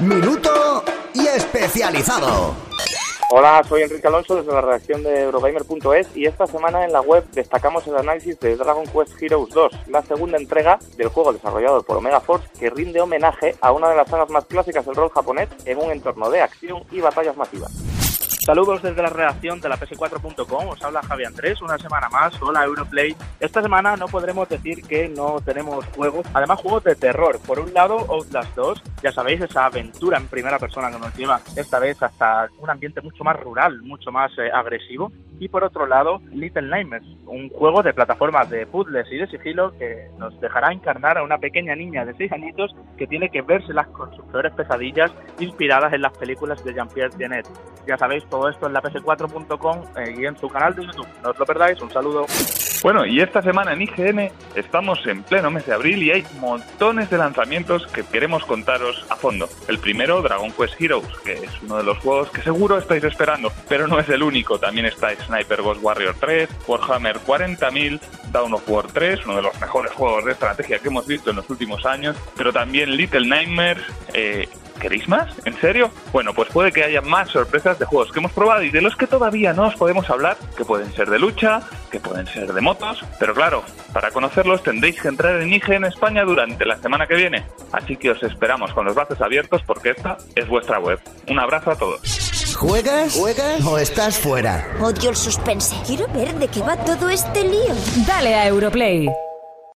minuto y especializado. Hola, soy Enrique Alonso desde la redacción de Eurogamer.es y esta semana en la web destacamos el análisis de Dragon Quest Heroes 2, la segunda entrega del juego desarrollado por Omega Force que rinde homenaje a una de las sagas más clásicas del rol japonés en un entorno de acción y batallas masivas. Saludos desde la redacción de la PS4.com, os habla Javi Andrés, una semana más, hola Europlay. Esta semana no podremos decir que no tenemos juegos, además juegos de terror. Por un lado, Outlast 2, ya sabéis, esa aventura en primera persona que nos lleva esta vez hasta un ambiente mucho más rural, mucho más eh, agresivo. Y por otro lado, Little Nightmares, un juego de plataformas de puzzles y de sigilo que nos dejará encarnar a una pequeña niña de 6 añitos que tiene que vérselas con sus pesadillas inspiradas en las películas de Jean-Pierre Genet. Ya sabéis, todo esto en la ps4.com eh, y en su canal de YouTube. No os lo perdáis, un saludo. Bueno, y esta semana en IGN estamos en pleno mes de abril y hay montones de lanzamientos que queremos contaros a fondo. El primero, Dragon Quest Heroes, que es uno de los juegos que seguro estáis esperando, pero no es el único. También está Sniper Ghost Warrior 3, Warhammer 40.000, Dawn of War 3, uno de los mejores juegos de estrategia que hemos visto en los últimos años, pero también Little Nightmares, eh, ¿Queréis más? ¿En serio? Bueno, pues puede que haya más sorpresas de juegos que hemos probado y de los que todavía no os podemos hablar, que pueden ser de lucha, que pueden ser de motos, pero claro, para conocerlos tendréis que entrar en IGN España durante la semana que viene. Así que os esperamos con los brazos abiertos porque esta es vuestra web. Un abrazo a todos. ¿Juegas? ¿Juegas? ¿O estás fuera? Odio el suspense. Quiero ver de qué va todo este lío. Dale a Europlay.